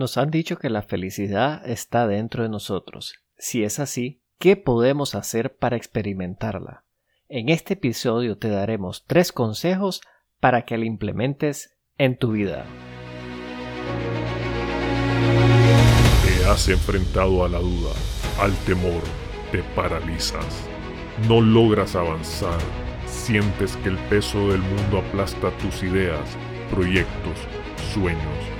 Nos han dicho que la felicidad está dentro de nosotros. Si es así, ¿qué podemos hacer para experimentarla? En este episodio te daremos tres consejos para que la implementes en tu vida. Te has enfrentado a la duda, al temor, te paralizas. No logras avanzar, sientes que el peso del mundo aplasta tus ideas, proyectos, sueños.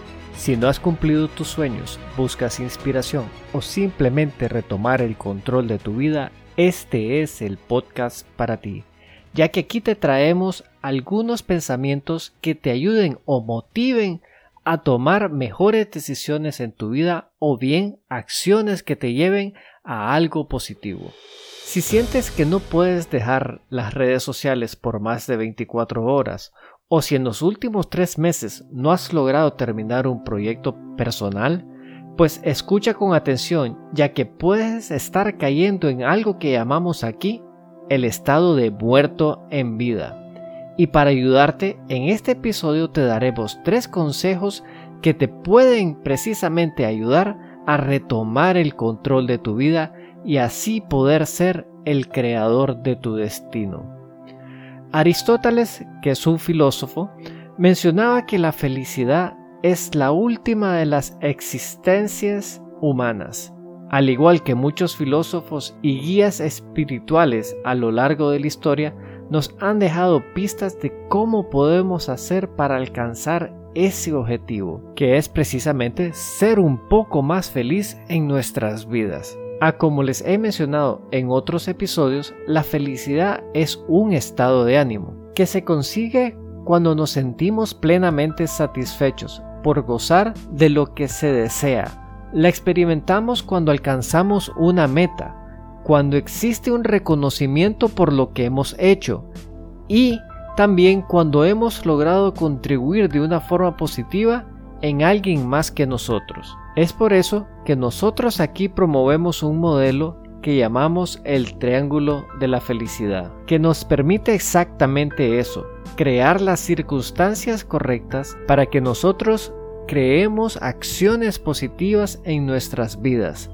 Si no has cumplido tus sueños, buscas inspiración o simplemente retomar el control de tu vida, este es el podcast para ti, ya que aquí te traemos algunos pensamientos que te ayuden o motiven a tomar mejores decisiones en tu vida o bien acciones que te lleven a algo positivo. Si sientes que no puedes dejar las redes sociales por más de 24 horas o si en los últimos tres meses no has logrado terminar un proyecto personal, pues escucha con atención ya que puedes estar cayendo en algo que llamamos aquí el estado de muerto en vida. Y para ayudarte, en este episodio te daremos tres consejos que te pueden precisamente ayudar a retomar el control de tu vida y así poder ser el creador de tu destino. Aristóteles, que es un filósofo, mencionaba que la felicidad es la última de las existencias humanas. Al igual que muchos filósofos y guías espirituales a lo largo de la historia, nos han dejado pistas de cómo podemos hacer para alcanzar ese objetivo, que es precisamente ser un poco más feliz en nuestras vidas. Ah, como les he mencionado en otros episodios, la felicidad es un estado de ánimo que se consigue cuando nos sentimos plenamente satisfechos por gozar de lo que se desea. La experimentamos cuando alcanzamos una meta, cuando existe un reconocimiento por lo que hemos hecho y también cuando hemos logrado contribuir de una forma positiva en alguien más que nosotros. Es por eso que nosotros aquí promovemos un modelo que llamamos el triángulo de la felicidad, que nos permite exactamente eso, crear las circunstancias correctas para que nosotros creemos acciones positivas en nuestras vidas.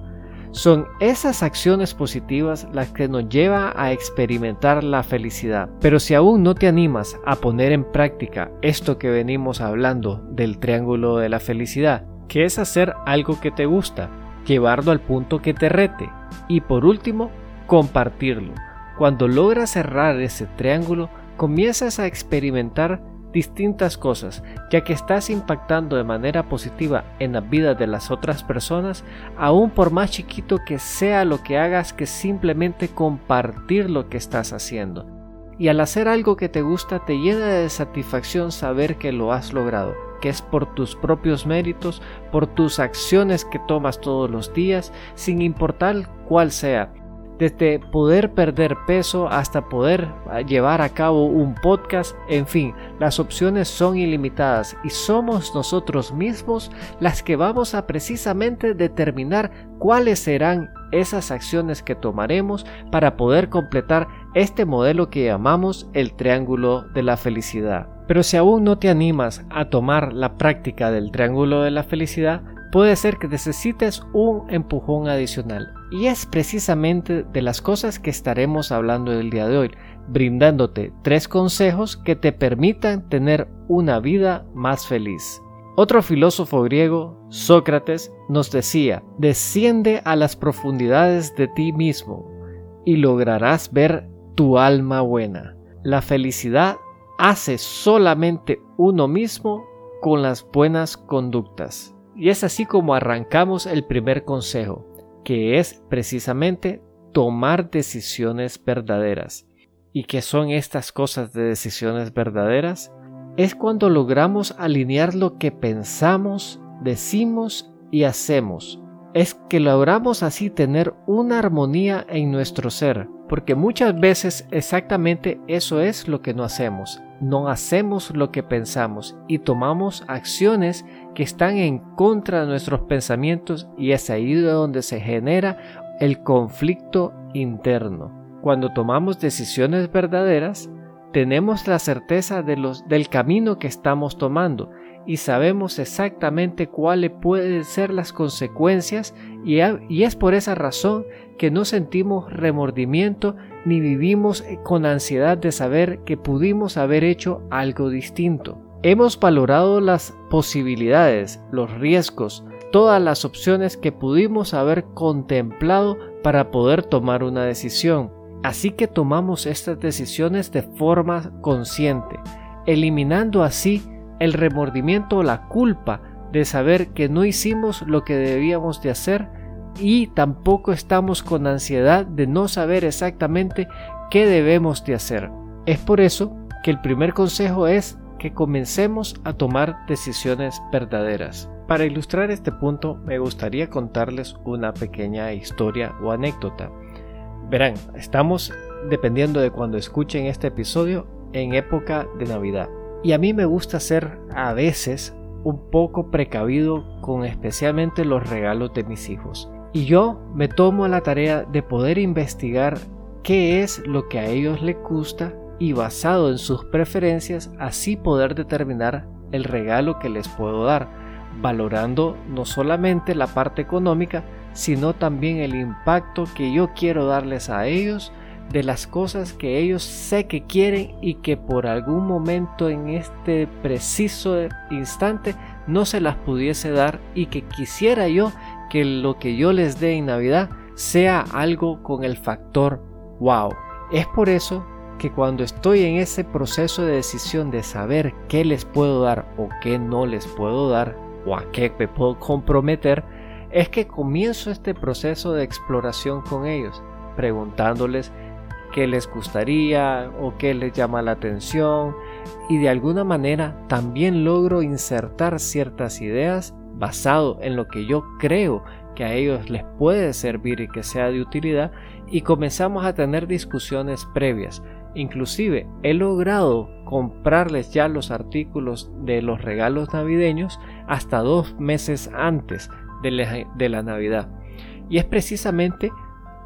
Son esas acciones positivas las que nos llevan a experimentar la felicidad. Pero si aún no te animas a poner en práctica esto que venimos hablando del triángulo de la felicidad, que es hacer algo que te gusta, llevarlo al punto que te rete y por último, compartirlo. Cuando logras cerrar ese triángulo, comienzas a experimentar distintas cosas, ya que estás impactando de manera positiva en la vida de las otras personas, aun por más chiquito que sea lo que hagas, que simplemente compartir lo que estás haciendo. Y al hacer algo que te gusta, te llena de satisfacción saber que lo has logrado que es por tus propios méritos, por tus acciones que tomas todos los días, sin importar cuál sea. Desde poder perder peso hasta poder ah, llevar a cabo un podcast, en fin, las opciones son ilimitadas y somos nosotros mismos las que vamos a precisamente determinar cuáles serán esas acciones que tomaremos para poder completar este modelo que llamamos el triángulo de la felicidad. Pero si aún no te animas a tomar la práctica del triángulo de la felicidad, puede ser que necesites un empujón adicional. Y es precisamente de las cosas que estaremos hablando el día de hoy, brindándote tres consejos que te permitan tener una vida más feliz. Otro filósofo griego, Sócrates, nos decía, desciende a las profundidades de ti mismo y lograrás ver tu alma buena. La felicidad hace solamente uno mismo con las buenas conductas. Y es así como arrancamos el primer consejo, que es precisamente tomar decisiones verdaderas. ¿Y qué son estas cosas de decisiones verdaderas? Es cuando logramos alinear lo que pensamos, decimos y hacemos es que logramos así tener una armonía en nuestro ser, porque muchas veces exactamente eso es lo que no hacemos. No hacemos lo que pensamos y tomamos acciones que están en contra de nuestros pensamientos y es ahí donde se genera el conflicto interno. Cuando tomamos decisiones verdaderas, tenemos la certeza de los, del camino que estamos tomando y sabemos exactamente cuáles pueden ser las consecuencias y, es por esa razón que no sentimos remordimiento ni vivimos con ansiedad de saber que pudimos haber hecho algo distinto. Hemos valorado las posibilidades, los riesgos, todas las opciones que pudimos haber contemplado para poder tomar una decisión. Así que tomamos estas decisiones de forma consciente, eliminando así el remordimiento o la culpa de saber que no hicimos lo que debíamos de hacer y tampoco estamos con ansiedad de no saber exactamente qué debemos de hacer. Es por eso que el primer consejo es que comencemos a tomar decisiones verdaderas. Para ilustrar este punto me gustaría contarles una pequeña historia o anécdota. Verán, estamos, dependiendo de cuando escuchen este episodio, en época de Navidad. Y a mí me gusta ser a veces un poco precavido con especialmente los regalos de mis hijos. Y yo me tomo la tarea de poder investigar qué es lo que a ellos les gusta y basado en sus preferencias así poder determinar el regalo que les puedo dar, valorando no solamente la parte económica, sino también el impacto que yo quiero darles a ellos de las cosas que ellos sé que quieren y que por algún momento en este preciso instante no se las pudiese dar y que quisiera yo que lo que yo les dé en Navidad sea algo con el factor wow. Es por eso que cuando estoy en ese proceso de decisión de saber qué les puedo dar o qué no les puedo dar o a qué me puedo comprometer, es que comienzo este proceso de exploración con ellos, preguntándoles qué les gustaría o qué les llama la atención y de alguna manera también logro insertar ciertas ideas basado en lo que yo creo que a ellos les puede servir y que sea de utilidad y comenzamos a tener discusiones previas. Inclusive he logrado comprarles ya los artículos de los regalos navideños hasta dos meses antes de la, de la Navidad. Y es precisamente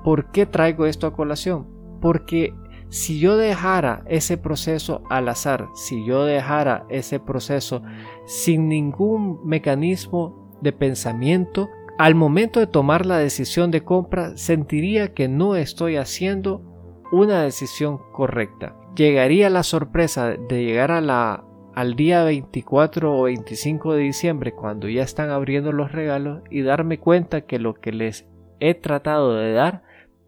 por qué traigo esto a colación porque si yo dejara ese proceso al azar, si yo dejara ese proceso sin ningún mecanismo de pensamiento, al momento de tomar la decisión de compra sentiría que no estoy haciendo una decisión correcta. Llegaría la sorpresa de llegar a la, al día 24 o 25 de diciembre cuando ya están abriendo los regalos y darme cuenta que lo que les he tratado de dar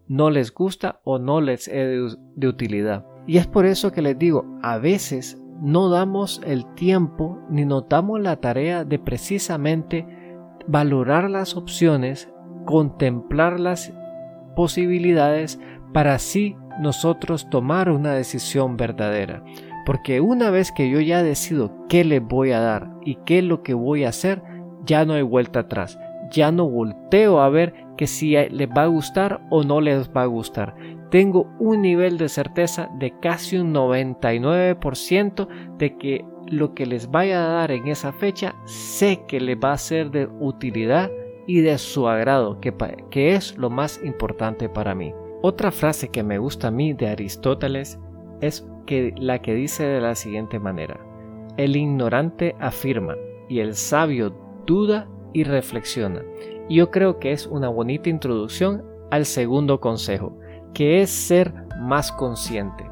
no les gusta o no les es de, utilidad. Y es por eso que les digo, a veces no damos el tiempo ni notamos la tarea de precisamente valorar las opciones, contemplar las posibilidades para así nosotros tomar una decisión verdadera. Porque una vez que yo ya decido qué le voy a dar y qué es lo que voy a hacer, ya no hay vuelta atrás ya no volteo a ver que si les va a gustar o no les va a gustar. Tengo un nivel de certeza de casi un 99% de que lo que les vaya a dar en esa fecha sé que les va a ser de utilidad y de su agrado, que, que es lo más importante para mí. Otra frase que me gusta a mí de Aristóteles es que la que dice de la siguiente manera: El ignorante afirma y el sabio duda y reflexiona. Y yo creo que es una bonita introducción al segundo consejo, que es ser más consciente.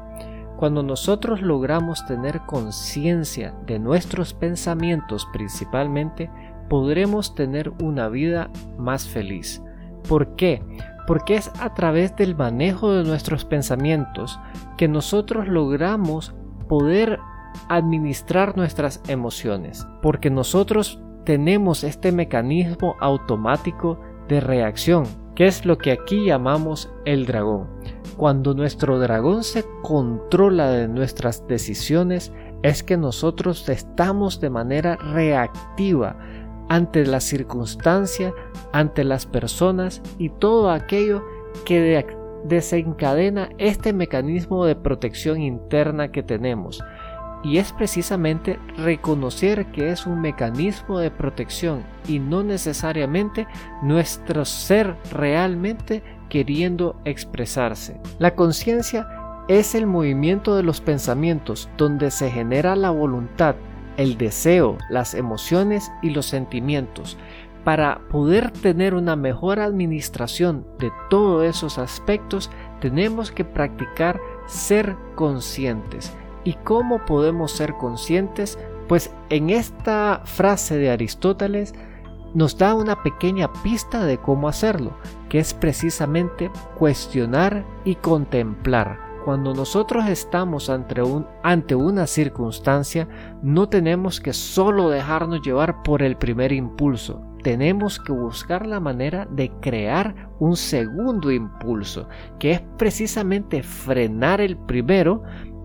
Cuando nosotros logramos tener conciencia de nuestros pensamientos principalmente, podremos tener una vida más feliz. ¿Por qué? Porque es a través del manejo de nuestros pensamientos que nosotros logramos poder administrar nuestras emociones. Porque nosotros tenemos este mecanismo automático de reacción, que es lo que aquí llamamos el dragón. Cuando nuestro dragón se controla de nuestras decisiones, es que nosotros estamos de manera reactiva ante la circunstancia, ante las personas y todo aquello que desencadena este mecanismo de protección interna que tenemos. Y es precisamente reconocer que es un mecanismo de protección y no necesariamente nuestro ser realmente queriendo expresarse. La conciencia es el movimiento de los pensamientos donde se genera la voluntad, el deseo, las emociones y los sentimientos. Para poder tener una mejor administración de todos esos aspectos, tenemos que practicar ser conscientes. ¿Y cómo podemos ser conscientes? Pues en esta frase de Aristóteles nos da una pequeña pista de cómo hacerlo, que es precisamente cuestionar y contemplar. Cuando nosotros estamos ante, un, ante una circunstancia, no tenemos que solo dejarnos llevar por el primer impulso, tenemos que buscar la manera de crear un segundo impulso, que es precisamente frenar el primero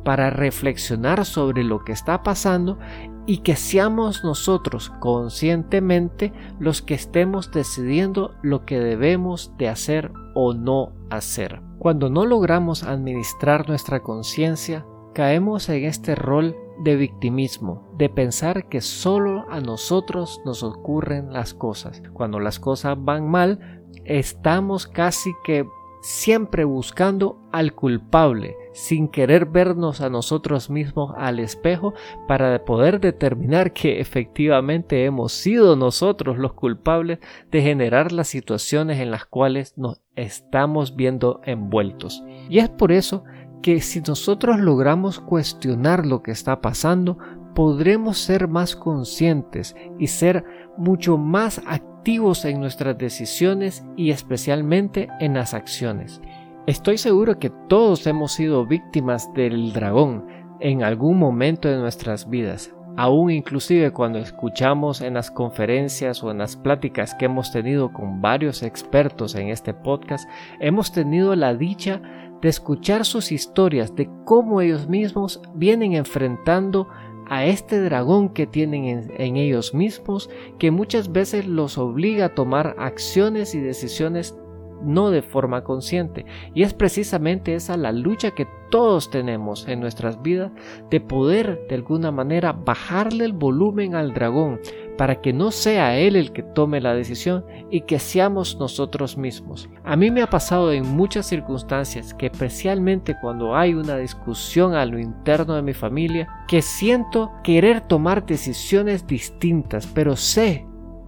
para reflexionar sobre lo que está pasando y que seamos nosotros conscientemente los que estemos decidiendo lo que debemos de hacer o no hacer. Cuando no logramos administrar nuestra conciencia, caemos en este rol de victimismo, de pensar que solo a nosotros nos ocurren las cosas. Cuando las cosas van mal, estamos casi que siempre buscando al culpable, sin querer vernos a nosotros mismos al espejo para poder determinar que efectivamente hemos sido nosotros los culpables de generar las situaciones en las cuales nos estamos viendo envueltos. Y es por eso que si nosotros logramos cuestionar lo que está pasando, podremos ser más conscientes y ser mucho más activos en nuestras decisiones y especialmente en las acciones. Estoy seguro que todos hemos sido víctimas del dragón en algún momento de nuestras vidas, aún inclusive cuando escuchamos en las conferencias o en las pláticas que hemos tenido con varios expertos en este podcast, hemos tenido la dicha de escuchar sus historias de cómo ellos mismos vienen enfrentando a este dragón que tienen en, ellos mismos que muchas veces los obliga a tomar acciones y decisiones no de forma consciente. Y es precisamente esa la lucha que todos tenemos en nuestras vidas de poder de alguna manera bajarle el volumen al dragón para que no sea él el que tome la decisión y que seamos nosotros mismos. A mí me ha pasado en muchas circunstancias que especialmente cuando hay una discusión a lo interno de mi familia, que siento querer tomar decisiones distintas, pero sé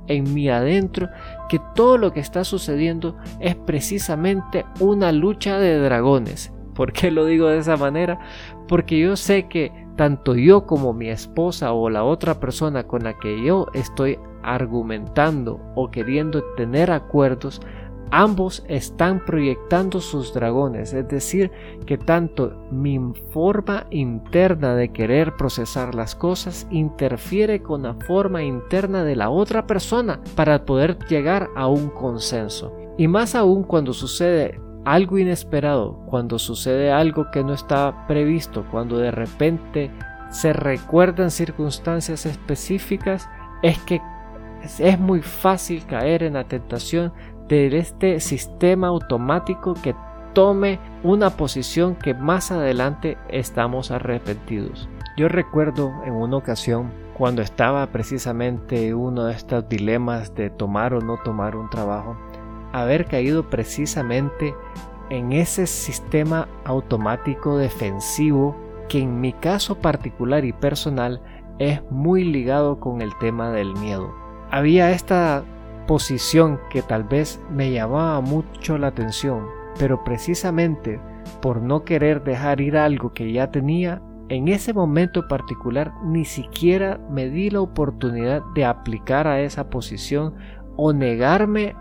en mí adentro que todo lo que está sucediendo es precisamente una lucha de dragones. ¿Por qué lo digo de esa manera? Porque yo sé que tanto yo como mi esposa o la otra persona con la que yo estoy argumentando o queriendo tener acuerdos Ambos están proyectando sus dragones, es decir, que tanto mi forma interna de querer procesar las cosas interfiere con la forma interna de la otra persona para poder llegar a un consenso. Y más aún cuando sucede algo inesperado, cuando sucede algo que no está previsto, cuando de repente se recuerdan circunstancias específicas, es que es muy fácil caer en la tentación de este sistema automático que tome una posición que más adelante estamos arrepentidos. Yo recuerdo en una ocasión cuando estaba precisamente uno de estos dilemas de tomar o no tomar un trabajo, haber caído precisamente en ese sistema automático defensivo que en mi caso particular y personal es muy ligado con el tema del miedo. Había esta posición que tal vez me llamaba mucho la atención, pero precisamente por no querer dejar ir algo que ya tenía, en ese momento particular ni siquiera me di la oportunidad de aplicar a esa posición o negarme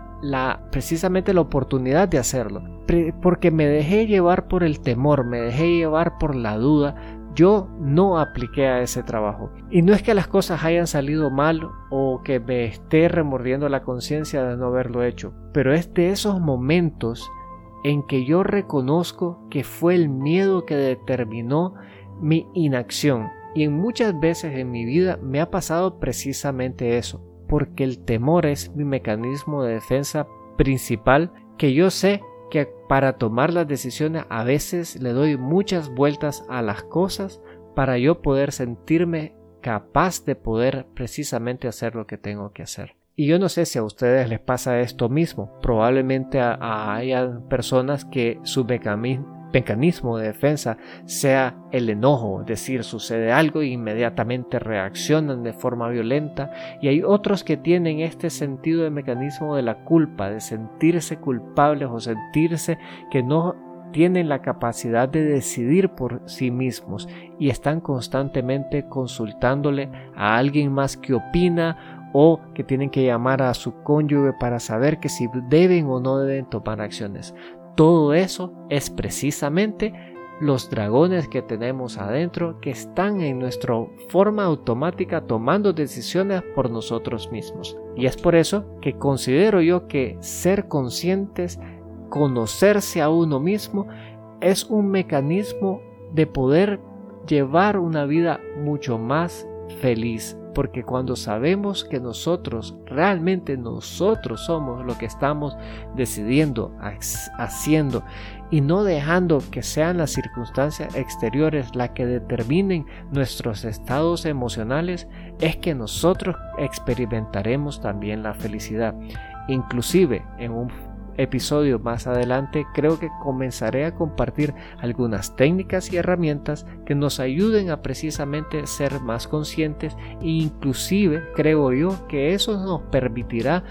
precisamente la oportunidad de hacerlo, porque me dejé llevar por el temor, me dejé llevar por la duda, yo no apliqué a ese trabajo. Y no es que las cosas hayan salido mal o que me esté remordiendo la conciencia de no haberlo hecho, pero es de esos momentos en que yo reconozco que fue el miedo que determinó mi inacción. Y en muchas veces en mi vida me ha pasado precisamente eso. Porque el temor es mi mecanismo de defensa principal que yo sé que para tomar las decisiones a veces le doy muchas vueltas a las cosas para yo poder sentirme capaz de poder precisamente hacer lo que tengo que hacer. Y yo no sé si a ustedes les pasa esto mismo. Probablemente haya personas que su mecanismo de defensa sea el enojo, es decir, sucede algo e inmediatamente reaccionan de forma violenta. Y hay otros que tienen este sentido de mecanismo de la culpa, de sentirse culpables o sentirse que no tienen la capacidad de decidir por sí mismos y están constantemente consultándole a alguien más que opina o que tienen que llamar a su cónyuge para saber que si deben o no deben tomar acciones. Todo eso es precisamente los dragones que tenemos adentro que están en nuestra forma automática tomando decisiones por nosotros mismos. Y es por eso que considero yo que ser conscientes conocerse a uno mismo es un mecanismo de poder llevar una vida mucho más feliz. Porque cuando sabemos que nosotros, realmente nosotros somos lo que estamos decidiendo, haciendo, y no dejando que sean las circunstancias exteriores las que determinen nuestros estados emocionales, es que nosotros experimentaremos también la felicidad. Inclusive en un episodio más adelante creo que comenzaré a compartir algunas técnicas y herramientas que nos ayuden a precisamente ser más conscientes e inclusive creo yo que eso nos permitirá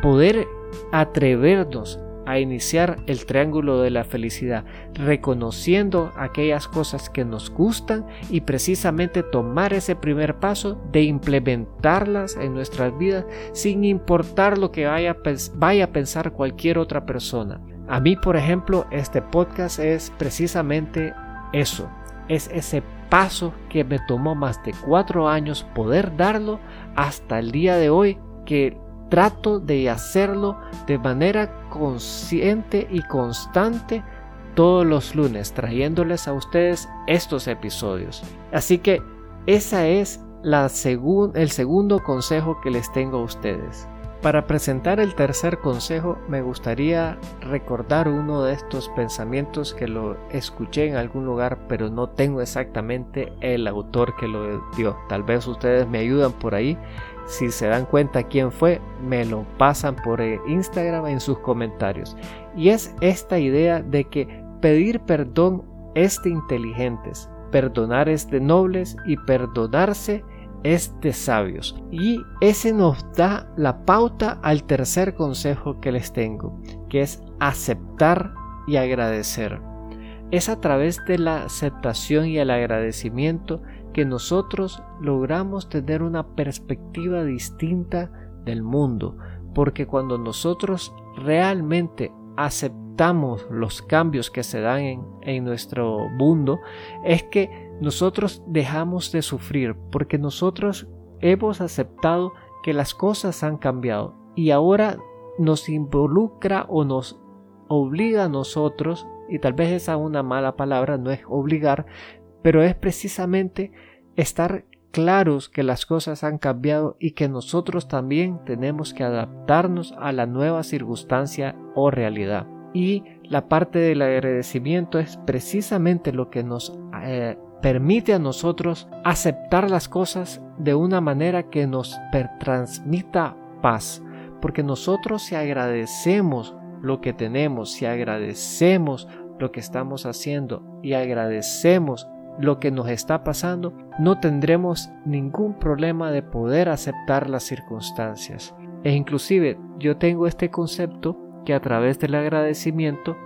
poder atrevernos a iniciar el triángulo de la felicidad, reconociendo aquellas cosas que nos gustan y precisamente tomar ese primer paso de implementarlas en nuestras vidas sin importar lo que vaya, vaya a pensar cualquier otra persona. A mí, por ejemplo, este podcast es precisamente eso, es ese paso que me tomó más de cuatro años poder darlo hasta el día de hoy que trato de hacerlo de manera consciente y constante todos los lunes, trayéndoles a ustedes estos episodios. Así que esa es la el segundo consejo que les tengo a ustedes. Para presentar el tercer consejo me gustaría recordar uno de estos pensamientos que lo escuché en algún lugar pero no tengo exactamente el autor que lo dio. Tal vez ustedes me ayudan por ahí si se dan cuenta quién fue, me lo pasan por eh, Instagram en sus comentarios. Y es esta idea de que pedir perdón es de inteligentes, perdonar es de nobles y perdonarse es de sabios. Y ese nos da la pauta al tercer consejo que les tengo, que es aceptar y agradecer. Es a través de la aceptación y el agradecimiento que nosotros logramos tener una perspectiva distinta del mundo, porque cuando nosotros realmente aceptamos los cambios que se dan en, nuestro mundo, es que nosotros dejamos de sufrir, porque nosotros hemos aceptado que las cosas han cambiado y ahora nos involucra o nos obliga a nosotros, y tal vez esa una mala palabra, no es obligar, pero es precisamente estar claros que las cosas han cambiado y que nosotros también tenemos que adaptarnos a la nueva circunstancia o realidad. Y la parte del agradecimiento es precisamente lo que nos eh, permite a nosotros aceptar las cosas de una manera que nos transmita paz. Porque nosotros si agradecemos lo que tenemos, si agradecemos lo que estamos haciendo y agradecemos lo que nos está pasando, no tendremos ningún problema de poder aceptar las circunstancias. E inclusive yo tengo este concepto que a través del agradecimiento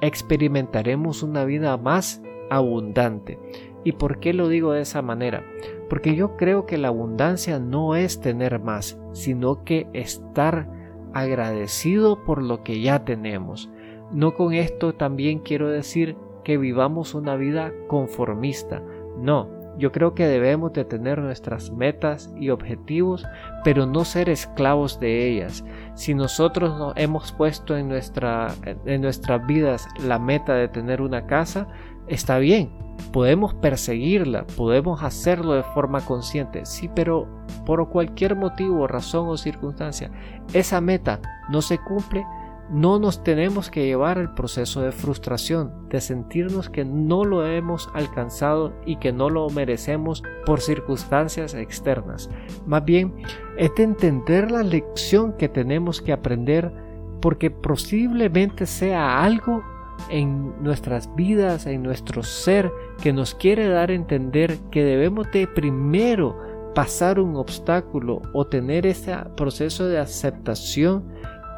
experimentaremos una vida más abundante. ¿Y por qué lo digo de esa manera? Porque yo creo que la abundancia no es tener más, sino que estar agradecido por lo que ya tenemos. No con esto también quiero decir que vivamos una vida conformista. No, yo creo que debemos de tener nuestras metas y objetivos, pero no ser esclavos de ellas. Si nosotros no hemos puesto en, nuestra, en nuestras vidas la meta de tener una casa, está bien, Podemos perseguirla, podemos hacerlo de forma consciente, sí, pero por cualquier motivo, razón o circunstancia, esa meta no se cumple, no nos tenemos que llevar al proceso de frustración, de sentirnos que no lo hemos alcanzado y que no lo merecemos por circunstancias externas. Más bien, es de entender la lección que tenemos que aprender porque posiblemente sea algo en nuestras vidas, en nuestro ser, que nos quiere dar a entender que debemos de primero pasar un obstáculo o tener ese proceso de aceptación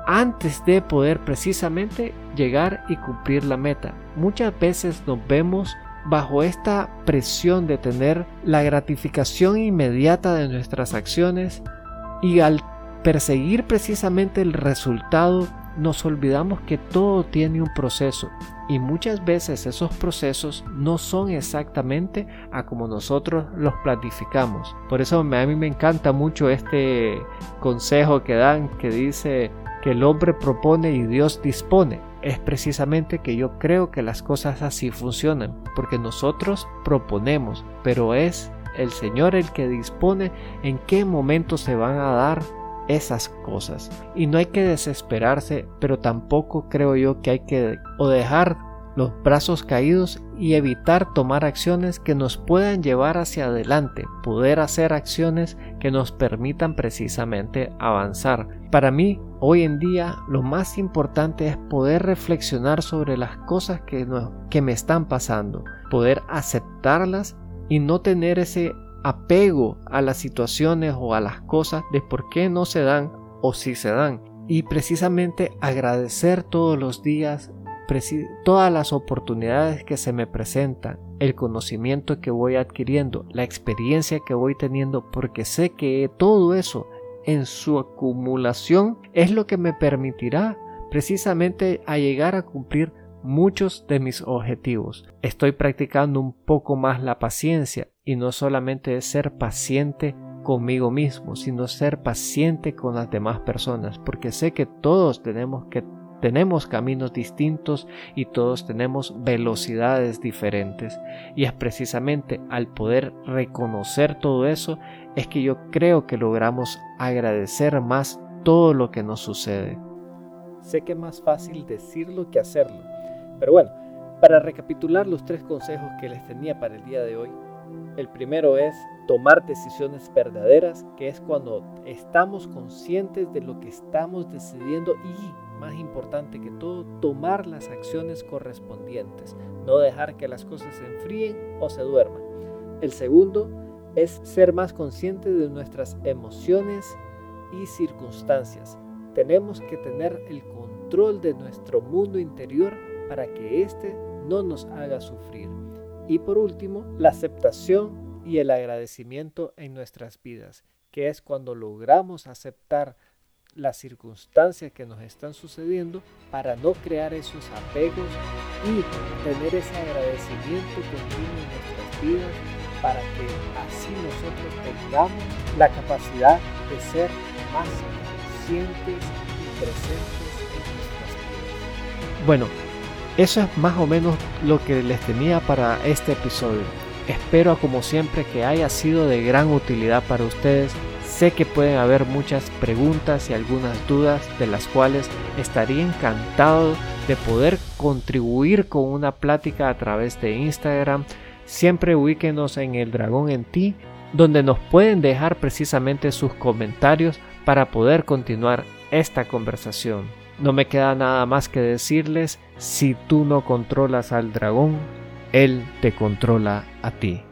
antes de poder precisamente llegar y cumplir la meta. Muchas veces nos vemos bajo esta presión de tener la gratificación inmediata de nuestras acciones y al perseguir precisamente el resultado nos olvidamos que todo tiene un proceso y muchas veces esos procesos no son exactamente a como nosotros los planificamos. Por eso a mí me encanta mucho este consejo que dan que dice que el hombre propone y Dios dispone. Es precisamente que yo creo que las cosas así funcionan, porque nosotros proponemos, pero es el Señor el que dispone en qué momento se van a dar esas cosas. Y no hay que desesperarse, pero tampoco creo yo que hay que o dejar los brazos caídos y evitar tomar acciones que nos puedan llevar hacia adelante, poder hacer acciones que nos permitan precisamente avanzar. Para mí, hoy en día, lo más importante es poder reflexionar sobre las cosas que, que me están pasando, poder aceptarlas y no tener ese apego a las situaciones o a las cosas de por qué no se dan o si se dan. Y precisamente agradecer todos los días todas las oportunidades que se me presentan, el conocimiento que voy adquiriendo, la experiencia que voy teniendo, porque sé que todo eso en su acumulación es lo que me permitirá precisamente a llegar a cumplir muchos de mis objetivos. Estoy practicando un poco más la paciencia y no solamente es ser paciente conmigo mismo, sino ser paciente con las demás personas, porque sé que todos tenemos que tenemos caminos distintos y todos tenemos velocidades diferentes. Y es precisamente al poder reconocer todo eso es que yo creo que logramos agradecer más todo lo que nos sucede. Sé que es más fácil decirlo que hacerlo. Pero bueno, para recapitular los tres consejos que les tenía para el día de hoy, el primero es tomar decisiones verdaderas, que es cuando estamos conscientes de lo que estamos decidiendo y más importante que todo, tomar las acciones correspondientes, no dejar que las cosas se enfríen o se duerman. El segundo es ser más consciente de nuestras emociones y circunstancias. Tenemos que tener el control de nuestro mundo interior para que éste no nos haga sufrir. Y por último, la aceptación y el agradecimiento en nuestras vidas, que es cuando logramos aceptar las circunstancias que nos están sucediendo para no crear esos apegos y tener ese agradecimiento continuo en nuestras vidas para que así nosotros tengamos la capacidad de ser más conscientes y presentes en nuestras vidas. Bueno, eso es más o menos lo que les tenía para este episodio. Espero como siempre que haya sido de gran utilidad para ustedes Sé que pueden haber muchas preguntas y algunas dudas de las cuales estaría encantado de poder contribuir con una plática a través de Instagram. Siempre ubíquenos en el dragón en ti, donde nos pueden dejar precisamente sus comentarios para poder continuar esta conversación. No me queda nada más que decirles, si tú no controlas al dragón, él te controla a ti.